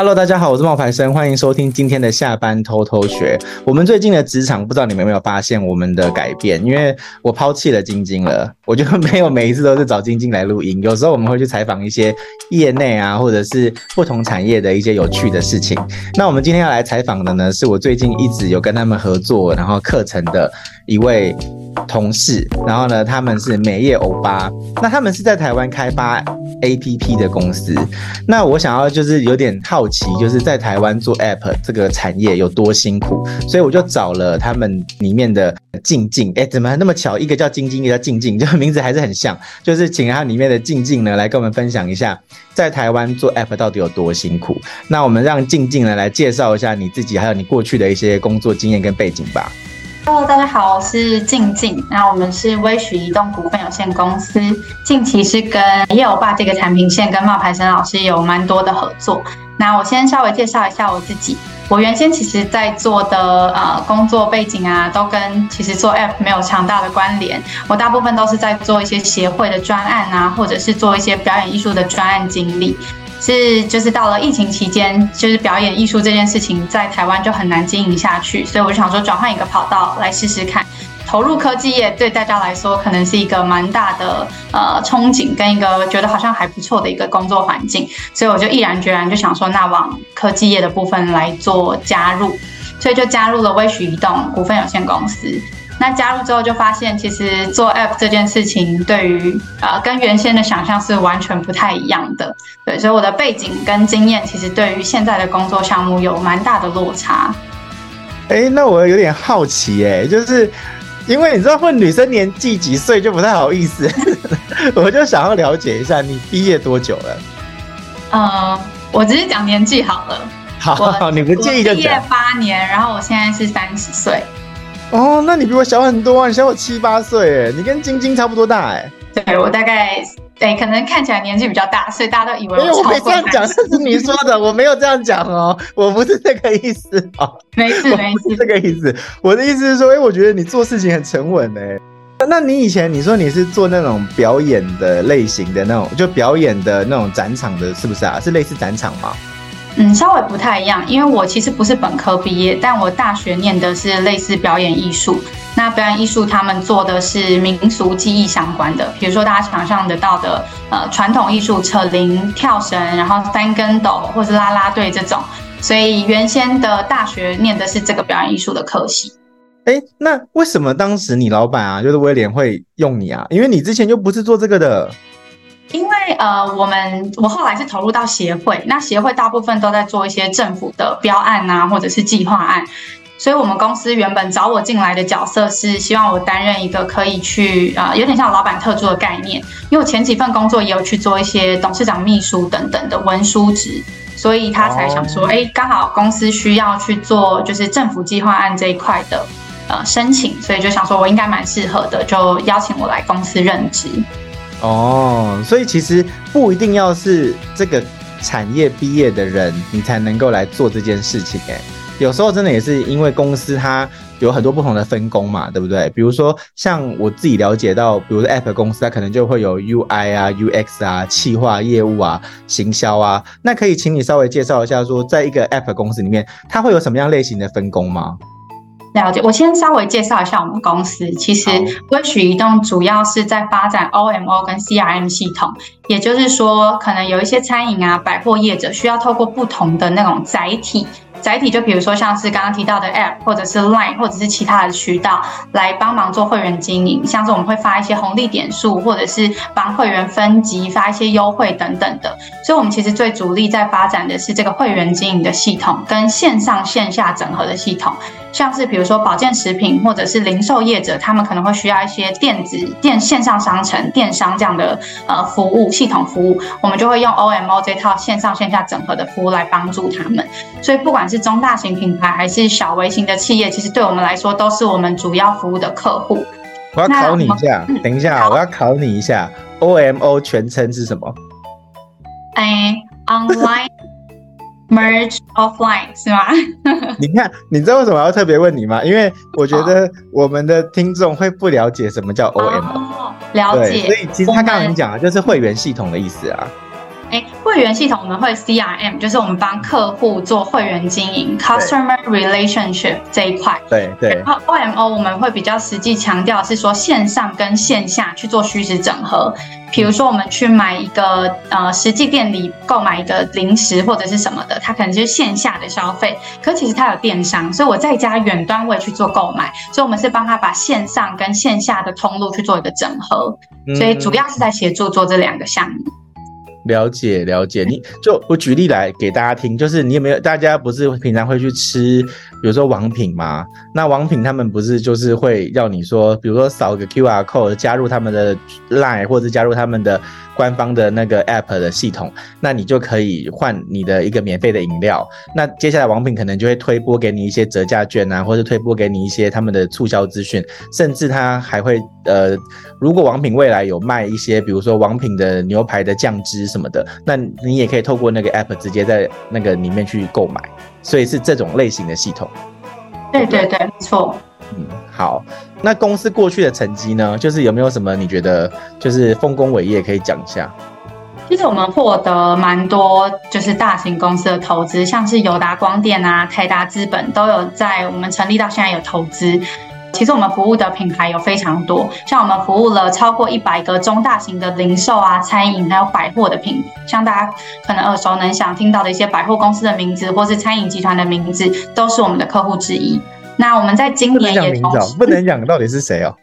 Hello，大家好，我是冒牌生，欢迎收听今天的下班偷偷学。我们最近的职场，不知道你们有没有发现我们的改变？因为我抛弃了晶晶了，我就没有每一次都是找晶晶来录音。有时候我们会去采访一些业内啊，或者是不同产业的一些有趣的事情。那我们今天要来采访的呢，是我最近一直有跟他们合作，然后课程的一位同事。然后呢，他们是美业欧巴，那他们是在台湾开发 APP 的公司。那我想要就是有点好奇，就是在台湾做 App 这个产业有多辛苦，所以我就找了他们里面的静静，哎，怎么那么巧？一个叫晶晶，一个叫静静，就名字还是很像。就是请他里面的静静呢来跟我们分享一下，在台湾做 App 到底有多辛苦。那我们让静静呢来介绍一下你自己，还有你过去的一些工作经验跟背景吧。Hello，大家好，我是静静。那我们是微许移动股份有限公司，近期是跟美业欧巴这个产品线跟冒牌生老师有蛮多的合作。那我先稍微介绍一下我自己。我原先其实在做的呃工作背景啊，都跟其实做 App 没有强大的关联。我大部分都是在做一些协会的专案啊，或者是做一些表演艺术的专案经历。是，就是到了疫情期间，就是表演艺术这件事情在台湾就很难经营下去，所以我就想说转换一个跑道来试试看。投入科技业对大家来说可能是一个蛮大的呃憧憬，跟一个觉得好像还不错的一个工作环境，所以我就毅然决然就想说，那往科技业的部分来做加入，所以就加入了微许移动股份有限公司。那加入之后就发现，其实做 App 这件事情对于呃跟原先的想象是完全不太一样的。对，所以我的背景跟经验其实对于现在的工作项目有蛮大的落差。哎、欸，那我有点好奇、欸，哎，就是因为你知道问女生年纪几岁就不太好意思，我就想要了解一下你毕业多久了？呃，我直接讲年纪好了。好，好，你不介意就讲。毕业八年，然后我现在是三十岁。哦，那你比我小很多啊！你小我七八岁，哎，你跟晶晶差不多大，哎。对，我大概，对，可能看起来年纪比较大，所以大家都以为我。我没这样讲，这是你说的，我没有这样讲哦，我不是这个意思哦。没事 没事，这个意思。我的意思是说，哎，我觉得你做事情很沉稳，哎。那你以前你说你是做那种表演的类型的那种，就表演的那种展场的，是不是啊？是类似展场吗？嗯，稍微不太一样，因为我其实不是本科毕业，但我大学念的是类似表演艺术。那表演艺术他们做的是民俗技艺相关的，比如说大家想象得到的，呃，传统艺术扯铃、跳绳，然后翻跟斗或是啦啦队这种。所以原先的大学念的是这个表演艺术的科系。哎，那为什么当时你老板啊，就是威廉会用你啊？因为你之前就不是做这个的。因为呃，我们我后来是投入到协会，那协会大部分都在做一些政府的标案啊，或者是计划案，所以我们公司原本找我进来的角色是希望我担任一个可以去啊、呃，有点像老板特助的概念。因为我前几份工作也有去做一些董事长秘书等等的文书职，所以他才想说，哎，刚好公司需要去做就是政府计划案这一块的呃申请，所以就想说我应该蛮适合的，就邀请我来公司任职。哦，所以其实不一定要是这个产业毕业的人，你才能够来做这件事情。哎，有时候真的也是因为公司它有很多不同的分工嘛，对不对？比如说像我自己了解到，比如说 App 公司，它可能就会有 UI 啊、UX 啊、企划业务啊、行销啊。那可以请你稍微介绍一下，说在一个 App 公司里面，它会有什么样类型的分工吗？了解，我先稍微介绍一下我们公司。其实微许移动主要是在发展 OMO 跟 CRM 系统，也就是说，可能有一些餐饮啊、百货业者需要透过不同的那种载体。载体就比如说像是刚刚提到的 App，或者是 Line，或者是其他的渠道来帮忙做会员经营，像是我们会发一些红利点数，或者是帮会员分级发一些优惠等等的。所以，我们其实最主力在发展的是这个会员经营的系统跟线上线下整合的系统，像是比如说保健食品或者是零售业者，他们可能会需要一些电子电线上商城、电商这样的呃服务系统服务，我们就会用 OMO 这套线上线下整合的服务来帮助他们。所以，不管是中大型品牌还是小微型的企业，其实对我们来说都是我们主要服务的客户。我要考你一下，等一下，我要考你一下，OMO 全称是什么？哎，Online Merge Offline 是吗？你看，你知道为什么要特别问你吗？因为我觉得我们的听众会不了解什么叫 OMO。哦，了解。所以其实他刚刚你讲的就是会员系统的意思啊。哎，会员系统我们会 CRM，就是我们帮客户做会员经营，Customer Relationship 这一块。对对。然后 OMO 我们会比较实际强调是说线上跟线下去做虚实整合。比如说我们去买一个呃实际店里购买一个零食或者是什么的，它可能就是线下的消费，可其实它有电商，所以我在家远端位去做购买，所以我们是帮他把线上跟线下的通路去做一个整合，所以主要是在协助做这两个项目。了解了解，你就我举例来给大家听，就是你有没有大家不是平常会去吃，比如说王品吗？那王品他们不是就是会要你说，比如说扫个 QR code 加入他们的 Line 或者加入他们的。官方的那个 App 的系统，那你就可以换你的一个免费的饮料。那接下来王品可能就会推播给你一些折价券啊，或者推播给你一些他们的促销资讯，甚至他还会呃，如果王品未来有卖一些，比如说王品的牛排的酱汁什么的，那你也可以透过那个 App 直接在那个里面去购买。所以是这种类型的系统。对对对，没错。嗯，好。那公司过去的成绩呢？就是有没有什么你觉得就是丰功伟业可以讲一下？其实我们获得蛮多，就是大型公司的投资，像是友达光电啊、台达资本都有在我们成立到现在有投资。其实我们服务的品牌有非常多，像我们服务了超过一百个中大型的零售啊、餐饮还有百货的品，像大家可能耳熟能详听到的一些百货公司的名字，或是餐饮集团的名字，都是我们的客户之一。那我们在今年也不能讲到底是谁哦。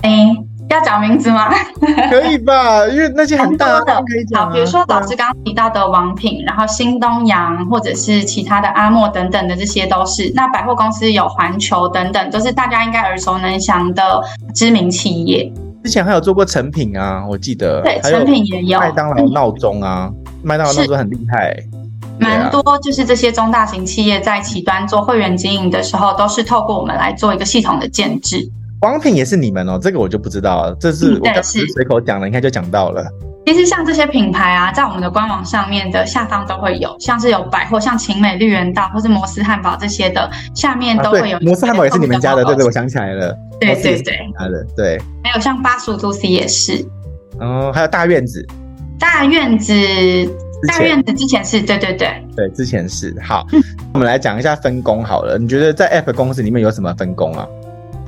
哎、欸，要讲名字吗？可以吧，因为那些很大的可以讲、啊。好，比如说老师刚刚提到的王品，然后新东阳或者是其他的阿莫等等的，这些都是。那百货公司有环球等等，都是大家应该耳熟能详的知名企业。之前还有做过成品啊，我记得。对，成品也有。麦当劳闹钟啊，麦当劳闹钟很厉害。蛮多，就是这些中大型企业在起端做会员经营的时候，都是透过我们来做一个系统的建制。王品也是你们哦，这个我就不知道了。这是我刚是随口讲了，应该就讲到了。其实像这些品牌啊，在我们的官网上面的下方都会有，像是有百货，像晴美、绿源道或是摩斯汉堡这些的，下面都会有、啊。摩斯汉堡也是你们家的，对对，我想起来了。对对对，他的对。还有像巴蜀都 C 也是。哦，还有大院子。大院子。大院子之前是对对对对，之前是好，嗯，我们来讲一下分工好了。你觉得在 App 公司里面有什么分工啊？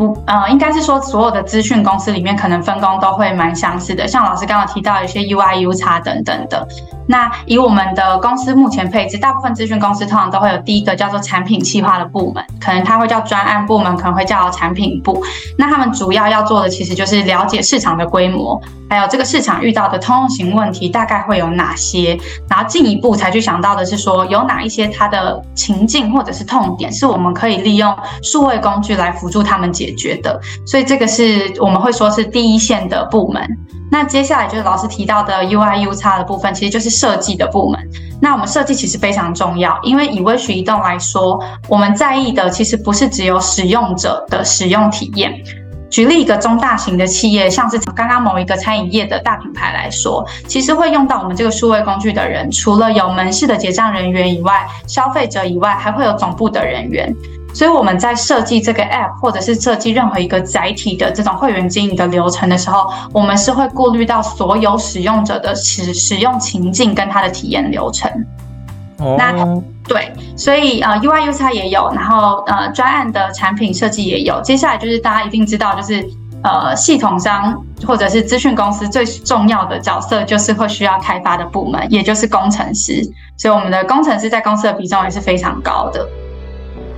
不，呃，应该是说所有的资讯公司里面可能分工都会蛮相似的。像老师刚刚提到一些 UI、UX 等等的。那以我们的公司目前配置，大部分资讯公司通常都会有第一个叫做产品企划的部门，可能它会叫专案部门，可能会叫产品部。那他们主要要做的其实就是了解市场的规模，还有这个市场遇到的通用型问题大概会有哪些，然后进一步才去想到的是说有哪一些它的情境或者是痛点是我们可以利用数位工具来辅助他们解解决的，所以这个是我们会说是第一线的部门。那接下来就是老师提到的 UI UX 的部分，其实就是设计的部门。那我们设计其实非常重要，因为以微许移动来说，我们在意的其实不是只有使用者的使用体验。举例一个中大型的企业，像是刚刚某一个餐饮业的大品牌来说，其实会用到我们这个数位工具的人，除了有门市的结账人员以外，消费者以外，还会有总部的人员。所以我们在设计这个 App，或者是设计任何一个载体的这种会员经营的流程的时候，我们是会顾虑到所有使用者的使使用情境跟他的体验流程。哦，那对，所以呃，UI UX 也有，然后呃，专案的产品设计也有。接下来就是大家一定知道，就是呃，系统商或者是资讯公司最重要的角色，就是会需要开发的部门，也就是工程师。所以我们的工程师在公司的比重也是非常高的。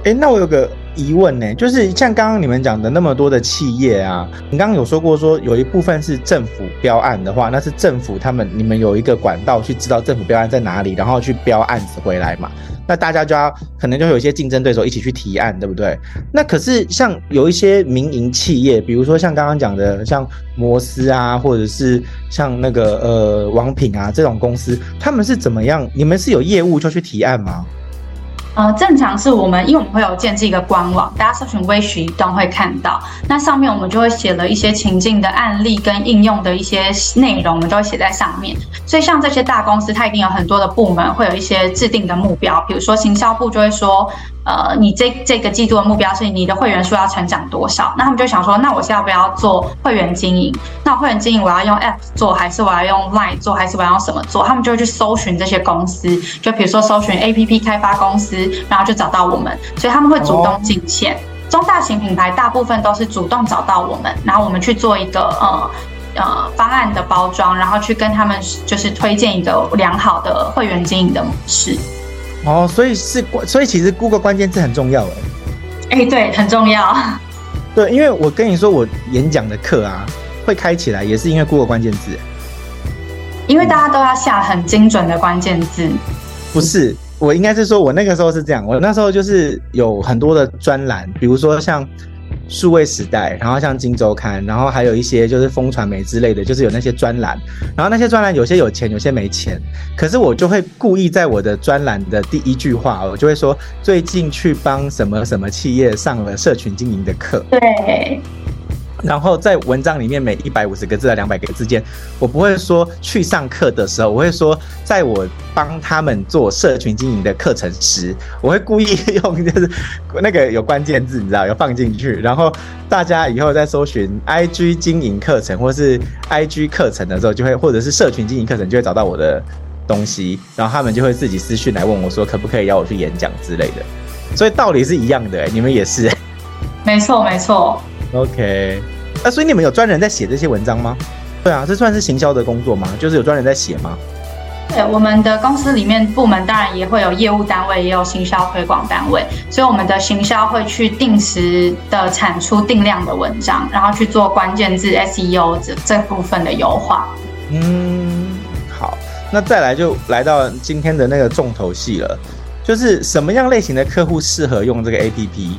哎、那我有个疑问呢，就是像刚刚你们讲的那么多的企业啊，你刚刚有说过说有一部分是政府标案的话，那是政府他们你们有一个管道去知道政府标案在哪里，然后去标案子回来嘛？那大家就要可能就有一些竞争对手一起去提案，对不对？那可是像有一些民营企业，比如说像刚刚讲的像摩斯啊，或者是像那个呃王品啊这种公司，他们是怎么样？你们是有业务就去提案吗？呃，正常是我们，因为我们会有建置一个官网，大家搜寻微许移动会看到。那上面我们就会写了一些情境的案例跟应用的一些内容，我们都会写在上面。所以像这些大公司，它一定有很多的部门，会有一些制定的目标。比如说行销部就会说，呃，你这这个季度的目标是你的会员数要成长多少？那他们就想说，那我是要不要做会员经营？那会员经营我要用 App 做，还是我要用 Line 做，还是我要用什么做？他们就会去搜寻这些公司，就比如说搜寻 APP 开发公司，然后就找到我们，所以他们会主动进线。中大型品牌大部分都是主动找到我们，然后我们去做一个呃呃方案的包装，然后去跟他们就是推荐一个良好的会员经营的模式。哦，所以是关，所以其实 Google 关键字很重要哎。哎、欸，对，很重要。对，因为我跟你说，我演讲的课啊，会开起来也是因为 Google 关键字。因为大家都要下很精准的关键字。不是，我应该是说，我那个时候是这样，我那时候就是有很多的专栏，比如说像。数位时代，然后像金周刊，然后还有一些就是风传媒之类的，就是有那些专栏，然后那些专栏有些有钱，有些没钱，可是我就会故意在我的专栏的第一句话，我就会说最近去帮什么什么企业上了社群经营的课。对。然后在文章里面每一百五十个字到两百个字间，我不会说去上课的时候，我会说在我帮他们做社群经营的课程时，我会故意用就是 那个有关键字，你知道，有放进去。然后大家以后在搜寻 IG 经营课程或是 IG 课程的时候，就会或者是社群经营课程，就会找到我的东西。然后他们就会自己私讯来问我说，可不可以邀我去演讲之类的。所以道理是一样的，你们也是。没错，没错。OK，那、啊、所以你们有专人在写这些文章吗？对啊，这算是行销的工作吗？就是有专人在写吗？对，我们的公司里面部门当然也会有业务单位，也有行销推广单位，所以我们的行销会去定时的产出定量的文章，然后去做关键字 SEO 这这部分的优化。嗯，好，那再来就来到今天的那个重头戏了，就是什么样类型的客户适合用这个 APP？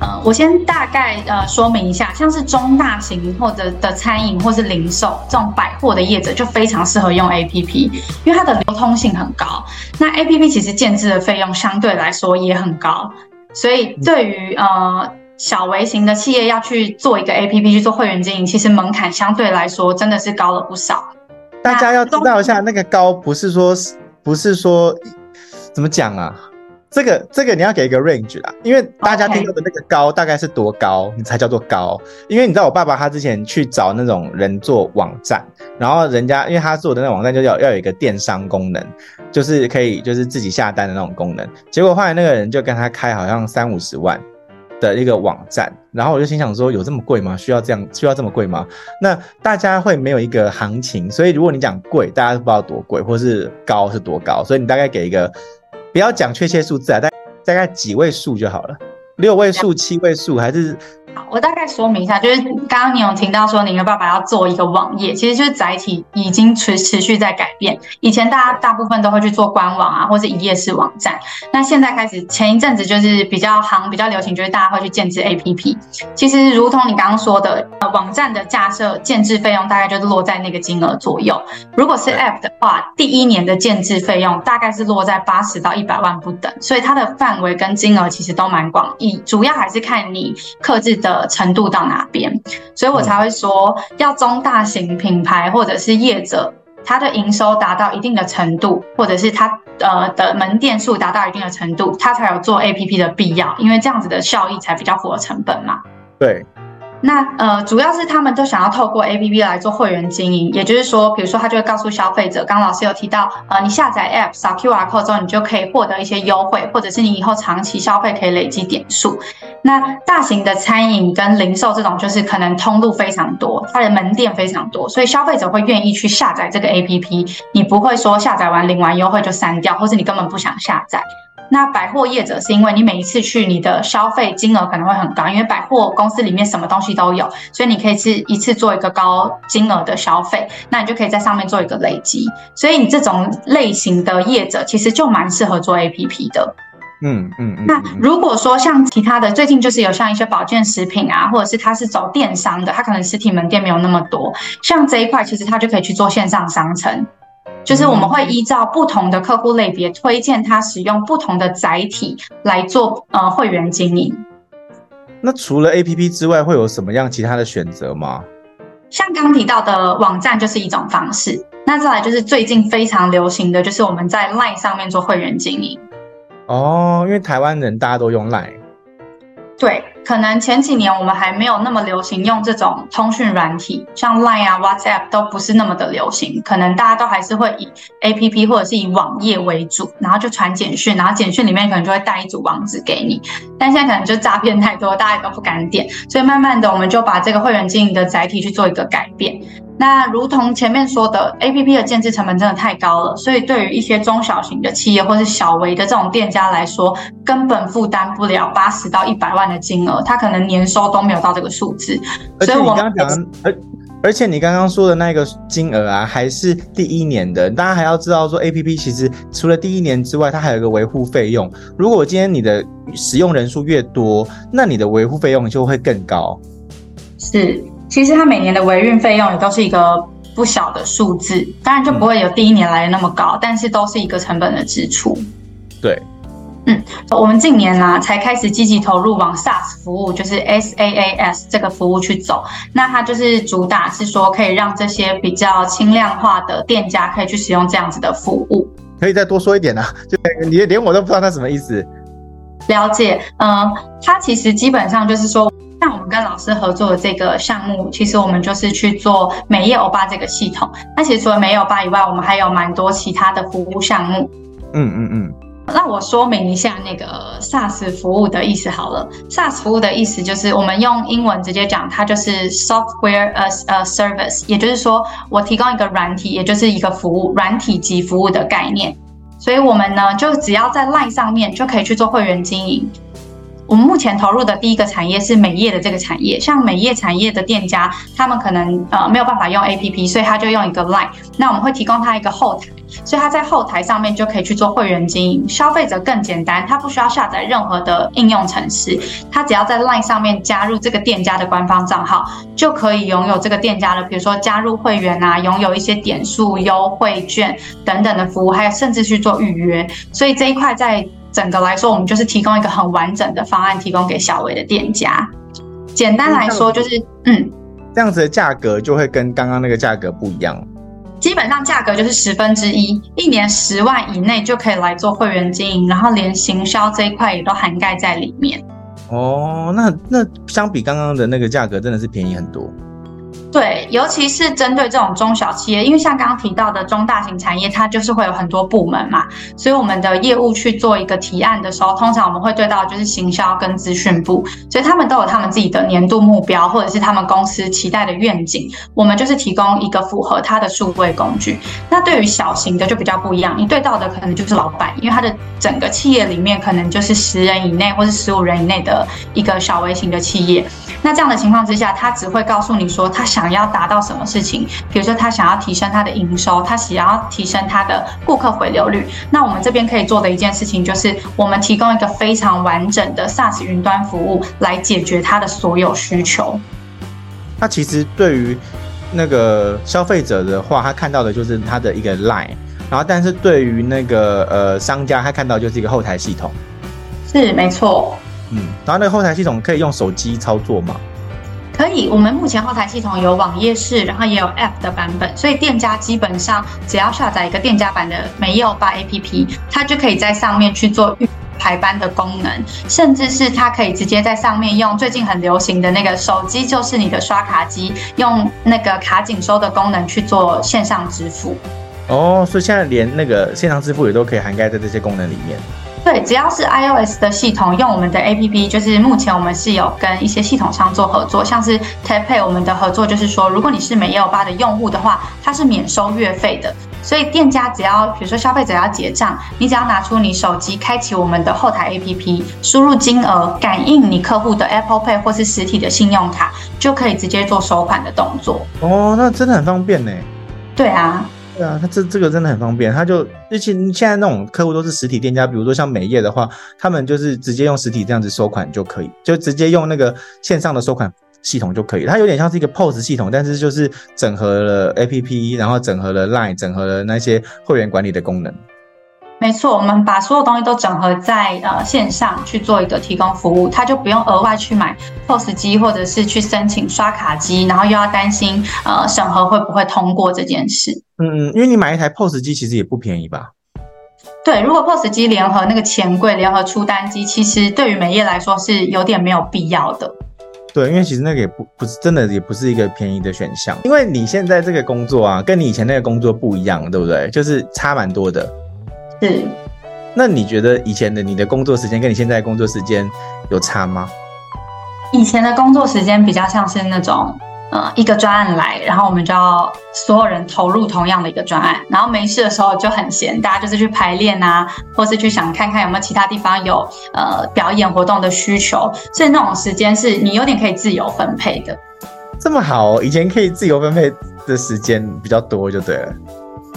呃，我先大概呃说明一下，像是中大型或者的餐饮或是零售这种百货的业者，就非常适合用 APP，因为它的流通性很高。那 APP 其实建制的费用相对来说也很高，所以对于呃小微型的企业要去做一个 APP 去做会员经营，其实门槛相对来说真的是高了不少。大家要知道一下，那个高不是说不是说怎么讲啊？这个这个你要给一个 range 啦，因为大家听到的那个高大概是多高，你才叫做高？因为你知道我爸爸他之前去找那种人做网站，然后人家因为他做的那个网站就要要有一个电商功能，就是可以就是自己下单的那种功能。结果后来那个人就跟他开好像三五十万的一个网站，然后我就心想说有这么贵吗？需要这样需要这么贵吗？那大家会没有一个行情，所以如果你讲贵，大家都不知道多贵，或是高是多高，所以你大概给一个。不要讲确切数字啊，大大概几位数就好了，六位数、七位数还是？我大概说明一下，就是刚刚你有听到说，你的爸爸要做一个网页，其实就是载体已经持持续在改变。以前大家大部分都会去做官网啊，或者一页式网站。那现在开始，前一阵子就是比较行、比较流行，就是大家会去建制 APP。其实，如同你刚刚说的，呃，网站的架设建制费用大概就是落在那个金额左右。如果是 App 的话，第一年的建制费用大概是落在八十到一百万不等，所以它的范围跟金额其实都蛮广义，主要还是看你克制的。的程度到哪边，所以我才会说，要中大型品牌或者是业者，它的营收达到一定的程度，或者是它呃的门店数达到一定的程度，它才有做 APP 的必要，因为这样子的效益才比较符合成本嘛。对。那呃，主要是他们都想要透过 APP 来做会员经营，也就是说，比如说他就会告诉消费者，刚刚老师有提到，呃，你下载 App 扫 QR code 之后，你就可以获得一些优惠，或者是你以后长期消费可以累积点数。那大型的餐饮跟零售这种，就是可能通路非常多，它的门店非常多，所以消费者会愿意去下载这个 APP，你不会说下载完领完优惠就删掉，或是你根本不想下载。那百货业者是因为你每一次去，你的消费金额可能会很高，因为百货公司里面什么东西都有，所以你可以是一次做一个高金额的消费，那你就可以在上面做一个累积。所以你这种类型的业者其实就蛮适合做 APP 的。嗯嗯嗯。那如果说像其他的，最近就是有像一些保健食品啊，或者是他是走电商的，他可能实体门店没有那么多，像这一块其实他就可以去做线上商城。就是我们会依照不同的客户类别，推荐他使用不同的载体来做呃会员经营。那除了 APP 之外，会有什么样其他的选择吗？像刚提到的网站就是一种方式。那再来就是最近非常流行的就是我们在 LINE 上面做会员经营。哦，因为台湾人大家都用 Line。对，可能前几年我们还没有那么流行用这种通讯软体，像 Line 啊、WhatsApp 都不是那么的流行，可能大家都还是会以 APP 或者是以网页为主，然后就传简讯，然后简讯里面可能就会带一组网址给你。但现在可能就诈骗太多，大家都不敢点，所以慢慢的我们就把这个会员经营的载体去做一个改变。那如同前面说的，APP 的建制成本真的太高了，所以对于一些中小型的企业或是小微的这种店家来说，根本负担不了八十到一百万的金额，他可能年收都没有到这个数字。所以我刚刚讲，而而且你刚刚说的那个金额啊，还是第一年的，大家还要知道说，APP 其实除了第一年之外，它还有一个维护费用。如果今天你的使用人数越多，那你的维护费用就会更高。是。其实它每年的维运费用也都是一个不小的数字，当然就不会有第一年来的那么高，嗯、但是都是一个成本的支出。对，嗯，我们近年呢、啊、才开始积极投入往 SaaS 服务，就是 SaaS 这个服务去走。那它就是主打是说可以让这些比较轻量化的店家可以去使用这样子的服务。可以再多说一点呢、啊？就你连我都不知道它什么意思。了解，嗯，它其实基本上就是说。像我们跟老师合作的这个项目，其实我们就是去做美业欧巴这个系统。那其实除了美业欧巴以外，我们还有蛮多其他的服务项目。嗯嗯嗯。那我说明一下那个 SaaS 服务的意思好了。SaaS 服务的意思就是我们用英文直接讲，它就是 Software as a Service，也就是说我提供一个软体，也就是一个服务，软体及服务的概念。所以我们呢，就只要在 Line 上面就可以去做会员经营。我们目前投入的第一个产业是美业的这个产业，像美业产业的店家，他们可能呃没有办法用 APP，所以他就用一个 Line。那我们会提供他一个后台，所以他在后台上面就可以去做会员经营。消费者更简单，他不需要下载任何的应用程式，他只要在 Line 上面加入这个店家的官方账号，就可以拥有这个店家的，比如说加入会员啊，拥有一些点数优惠券等等的服务，还有甚至去做预约。所以这一块在。整个来说，我们就是提供一个很完整的方案，提供给小微的店家。简单来说，就是嗯，这样子的价格就会跟刚刚那个价格不一样。基本上价格就是十分之一，一年十万以内就可以来做会员经营，然后连行销这一块也都涵盖在里面。哦，那那相比刚刚的那个价格，真的是便宜很多。对，尤其是针对这种中小企业，因为像刚刚提到的中大型产业，它就是会有很多部门嘛，所以我们的业务去做一个提案的时候，通常我们会对到就是行销跟资讯部，所以他们都有他们自己的年度目标，或者是他们公司期待的愿景，我们就是提供一个符合他的数位工具。那对于小型的就比较不一样，你对到的可能就是老板，因为他的整个企业里面可能就是十人以内或是十五人以内的一个小微型的企业。那这样的情况之下，他只会告诉你说他想要达到什么事情，比如说他想要提升他的营收，他想要提升他的顾客回流率。那我们这边可以做的一件事情，就是我们提供一个非常完整的 SaaS 云端服务来解决他的所有需求。那其实对于那个消费者的话，他看到的就是他的一个 Line，然后但是对于那个呃商家，他看到就是一个后台系统。是，没错。嗯，然后那个后台系统可以用手机操作吗？可以，我们目前后台系统有网页式，然后也有 App 的版本，所以店家基本上只要下载一个店家版的美业欧巴 APP，它就可以在上面去做预排班的功能，甚至是它可以直接在上面用最近很流行的那个手机就是你的刷卡机，用那个卡紧收的功能去做线上支付。哦，所以现在连那个线上支付也都可以涵盖在这些功能里面。对，只要是 iOS 的系统，用我们的 APP，就是目前我们是有跟一些系统商做合作，像是 TapPay，我们的合作就是说，如果你是美业欧巴的用户的话，它是免收月费的。所以店家只要，比如说消费者要结账，你只要拿出你手机，开启我们的后台 APP，输入金额，感应你客户的 Apple Pay 或是实体的信用卡，就可以直接做收款的动作。哦，那真的很方便呢。对啊。对啊，他这这个真的很方便，他就而且现在那种客户都是实体店家，比如说像美业的话，他们就是直接用实体这样子收款就可以，就直接用那个线上的收款系统就可以。它有点像是一个 POS 系统，但是就是整合了 APP，然后整合了 Line，整合了那些会员管理的功能。没错，我们把所有东西都整合在呃线上去做一个提供服务，他就不用额外去买 POS 机或者是去申请刷卡机，然后又要担心呃审核会不会通过这件事。嗯嗯，因为你买一台 POS 机其实也不便宜吧？对，如果 POS 机联合那个钱柜联合出单机，其实对于美业来说是有点没有必要的。对，因为其实那个也不不是真的，也不是一个便宜的选项。因为你现在这个工作啊，跟你以前那个工作不一样，对不对？就是差蛮多的。是。那你觉得以前的你的工作时间跟你现在的工作时间有差吗？以前的工作时间比较像是那种。呃，一个专案来，然后我们就要所有人投入同样的一个专案，然后没事的时候就很闲，大家就是去排练啊，或是去想看看有没有其他地方有呃表演活动的需求，所以那种时间是你有点可以自由分配的。这么好哦，以前可以自由分配的时间比较多就对了。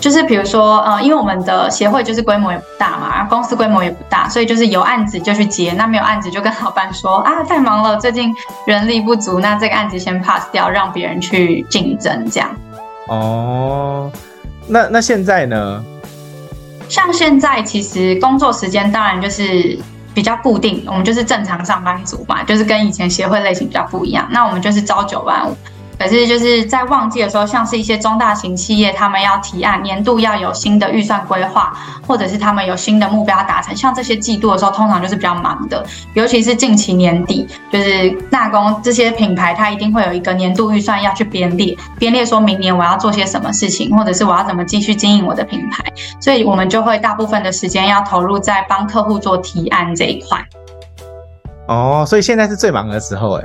就是比如说，呃，因为我们的协会就是规模也不大嘛，然后公司规模也不大，所以就是有案子就去接，那没有案子就跟老板说啊，太忙了，最近人力不足，那这个案子先 pass 掉，让别人去竞争这样。哦，那那现在呢？像现在其实工作时间当然就是比较固定，我们就是正常上班族嘛，就是跟以前协会类型比较不一样，那我们就是朝九晚五。可是就是在旺季的时候，像是一些中大型企业，他们要提案，年度要有新的预算规划，或者是他们有新的目标达成，像这些季度的时候，通常就是比较忙的。尤其是近期年底，就是纳工这些品牌，它一定会有一个年度预算要去编列，编列说明年我要做些什么事情，或者是我要怎么继续经营我的品牌。所以我们就会大部分的时间要投入在帮客户做提案这一块。哦，所以现在是最忙的时候，哎。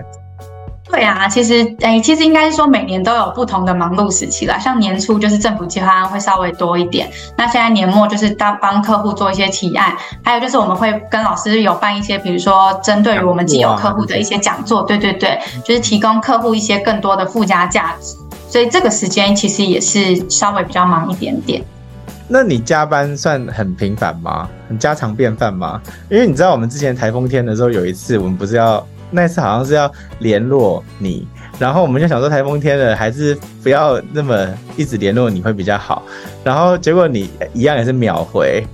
对啊，其实诶、其实应该是说每年都有不同的忙碌时期啦。像年初就是政府计划案会稍微多一点，那现在年末就是当帮客户做一些提案，还有就是我们会跟老师有办一些，比如说针对于我们既有客户的一些讲座，对对对，就是提供客户一些更多的附加价值。所以这个时间其实也是稍微比较忙一点点。那你加班算很频繁吗？很家常便饭吗？因为你知道我们之前台风天的时候有一次，我们不是要。那次好像是要联络你，然后我们就想说台风天了，还是不要那么一直联络你会比较好。然后结果你一样也是秒回，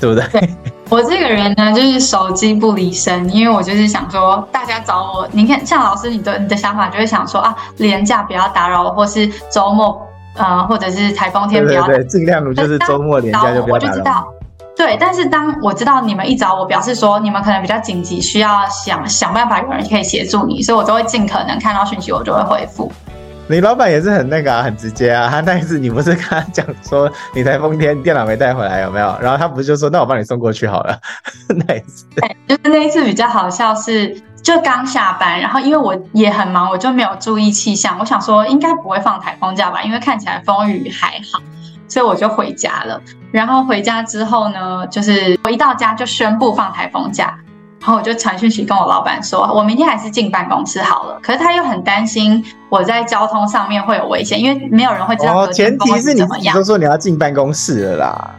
对不对？对，我这个人呢，就是手机不离身，因为我就是想说大家找我，你看像老师你的你的想法就会想说啊，连假不要打扰我，或是周末呃或者是台风天不要对，对，对，尽量就是周末连假就不要打扰。对，但是当我知道你们一找我，表示说你们可能比较紧急，需要想想办法有人可以协助你，所以我都会尽可能看到讯息，我就会回复。你老板也是很那个啊，很直接啊。他那一次你不是跟他讲说你台风天电脑没带回来有没有？然后他不是就说那我帮你送过去好了。那一次，对，就是那一次比较好笑是，就刚下班，然后因为我也很忙，我就没有注意气象，我想说应该不会放台风假吧，因为看起来风雨还好。所以我就回家了，然后回家之后呢，就是我一到家就宣布放台风假，然后我就传讯息跟我老板说，我明天还是进办公室好了。可是他又很担心我在交通上面会有危险，因为没有人会知道。哦，前提是你你都说你要进办公室了啦。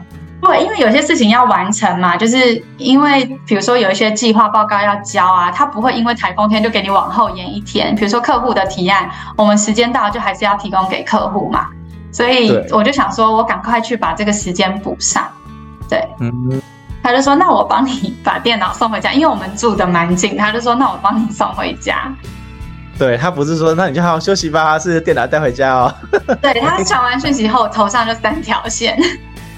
对，因为有些事情要完成嘛，就是因为比如说有一些计划报告要交啊，他不会因为台风天就给你往后延一天。比如说客户的提案，我们时间到就还是要提供给客户嘛。所以我就想说，我赶快去把这个时间补上。对，嗯，他就说，那我帮你把电脑送回家，因为我们住的蛮近。他就说，那我帮你送回家。对，他不是说，那你就好好休息吧，是电脑带回家哦。对，他传完讯息后，头上就三条线。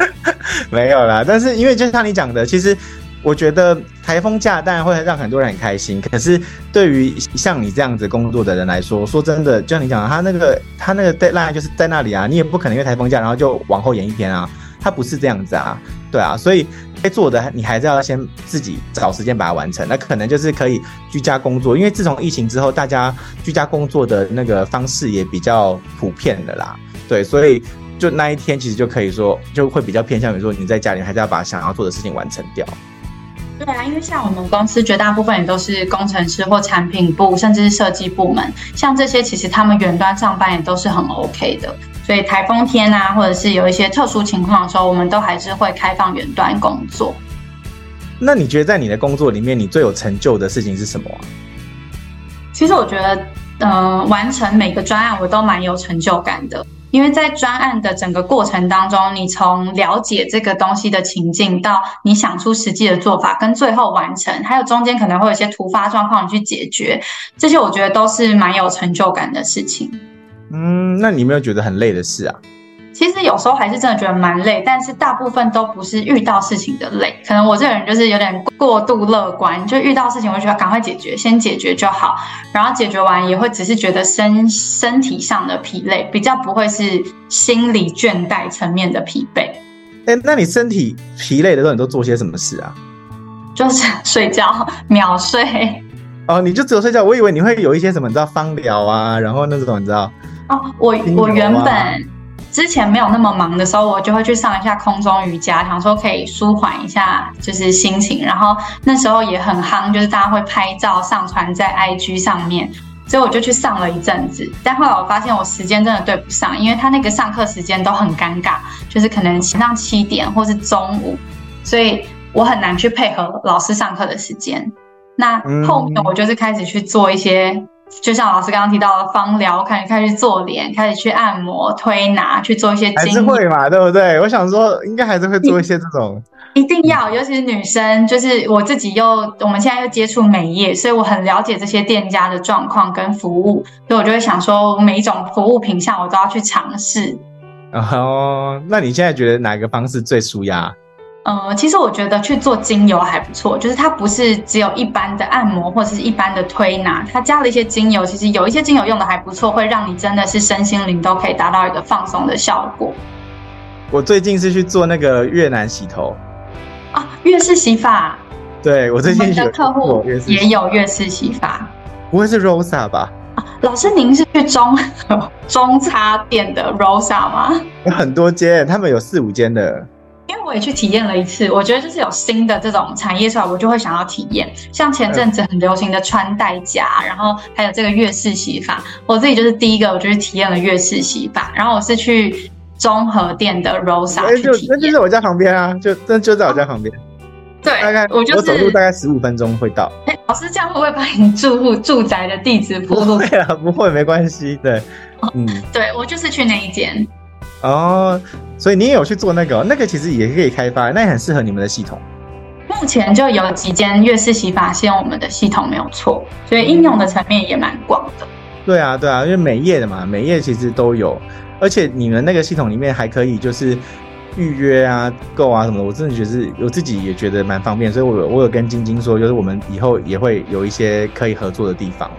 没有啦，但是因为就像你讲的，其实。我觉得台风假当然会让很多人很开心，可是对于像你这样子工作的人来说，说真的，就像你讲的，他那个他那个在那就是在那里啊，你也不可能因为台风假然后就往后延一天啊，他不是这样子啊，对啊，所以该做的你还是要先自己找时间把它完成，那可能就是可以居家工作，因为自从疫情之后，大家居家工作的那个方式也比较普遍的啦，对，所以就那一天其实就可以说就会比较偏向于说你在家里还是要把想要做的事情完成掉。对啊，因为像我们公司绝大部分也都是工程师或产品部，甚至是设计部门，像这些其实他们远端上班也都是很 OK 的。所以台风天啊，或者是有一些特殊情况的时候，我们都还是会开放远端工作。那你觉得在你的工作里面，你最有成就的事情是什么啊？其实我觉得，嗯、呃，完成每个专案我都蛮有成就感的。因为在专案的整个过程当中，你从了解这个东西的情境，到你想出实际的做法，跟最后完成，还有中间可能会有一些突发状况你去解决，这些我觉得都是蛮有成就感的事情。嗯，那你有没有觉得很累的事啊？其实有时候还是真的觉得蛮累，但是大部分都不是遇到事情的累。可能我这个人就是有点过度乐观，就遇到事情我就觉得赶快解决，先解决就好。然后解决完也会只是觉得身身体上的疲累，比较不会是心理倦怠层面的疲惫。哎，那你身体疲累的时候，你都做些什么事啊？就是睡觉，秒睡。哦，你就只有睡觉？我以为你会有一些什么，你知道芳疗啊，然后那种你知道？哦，我我原本。之前没有那么忙的时候，我就会去上一下空中瑜伽，想说可以舒缓一下就是心情。然后那时候也很夯，就是大家会拍照上传在 IG 上面，所以我就去上了一阵子。但后来我发现我时间真的对不上，因为他那个上课时间都很尴尬，就是可能早上七点或是中午，所以我很难去配合老师上课的时间。那后面我就是开始去做一些。就像老师刚刚提到的芳疗，开始开始做脸，开始去按摩、推拿，去做一些。还是会嘛，对不对？我想说，应该还是会做一些这种。一定要，尤其是女生，就是我自己又，我们现在又接触美业，所以我很了解这些店家的状况跟服务，所以我就会想说，每一种服务品项我都要去尝试。哦，那你现在觉得哪个方式最舒压？呃，其实我觉得去做精油还不错，就是它不是只有一般的按摩或者是一般的推拿，它加了一些精油，其实有一些精油用的还不错，会让你真的是身心灵都可以达到一个放松的效果。我最近是去做那个越南洗头啊，越式洗发。对，我最近我的客户也有越式洗发，不会是 Rosa 吧？啊，老师您是去中 中差店的 Rosa 吗？有很多间，他们有四五间的。因为我也去体验了一次，我觉得就是有新的这种产业出来，我就会想要体验。像前阵子很流行的穿戴甲，然后还有这个月式洗发，我自己就是第一个，我就去体验了月式洗发。然后我是去综合店的 Rosa 去体验，那就是我家旁边啊，就那就在我家旁边。对，大概我、就是、我走路大概十五分钟会到。哎，老师这样会不会把你住户住宅的地址暴露？不会啊，不会，没关系。对，嗯，对我就是去那一间。哦，所以你也有去做那个、哦，那个其实也可以开发，那也很适合你们的系统。目前就有几间月式洗发是用我们的系统没有错，所以应用的层面也蛮广的。对啊，对啊，因为美业的嘛，美业其实都有，而且你们那个系统里面还可以就是预约啊、购啊什么的，我真的觉得是我自己也觉得蛮方便，所以我有我有跟晶晶说，就是我们以后也会有一些可以合作的地方。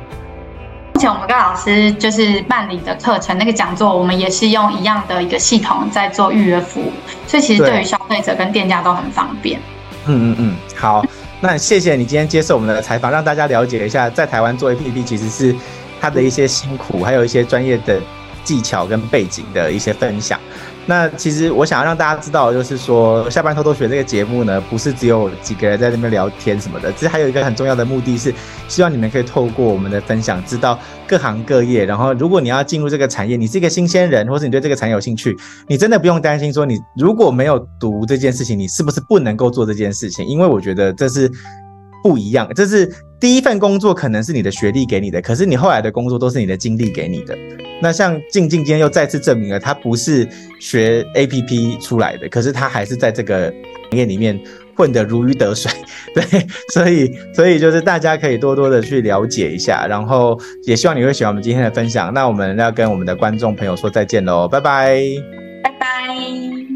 目前我们跟老师就是办理的课程，那个讲座，我们也是用一样的一个系统在做预约服务，所以其实对于消费者跟店家都很方便。嗯嗯嗯，好，那谢谢你今天接受我们的采访，让大家了解一下在台湾做 APP 其实是它的一些辛苦，还有一些专业的技巧跟背景的一些分享。那其实我想要让大家知道，就是说下班偷偷学这个节目呢，不是只有几个人在那边聊天什么的，其实还有一个很重要的目的是，希望你们可以透过我们的分享，知道各行各业。然后，如果你要进入这个产业，你是一个新鲜人，或是你对这个产业有兴趣，你真的不用担心说，你如果没有读这件事情，你是不是不能够做这件事情？因为我觉得这是不一样，这是第一份工作可能是你的学历给你的，可是你后来的工作都是你的经历给你的。那像静静今天又再次证明了，他不是学 APP 出来的，可是他还是在这个行业里面混得如鱼得水，对，所以所以就是大家可以多多的去了解一下，然后也希望你会喜欢我们今天的分享。那我们要跟我们的观众朋友说再见喽，拜拜，拜拜。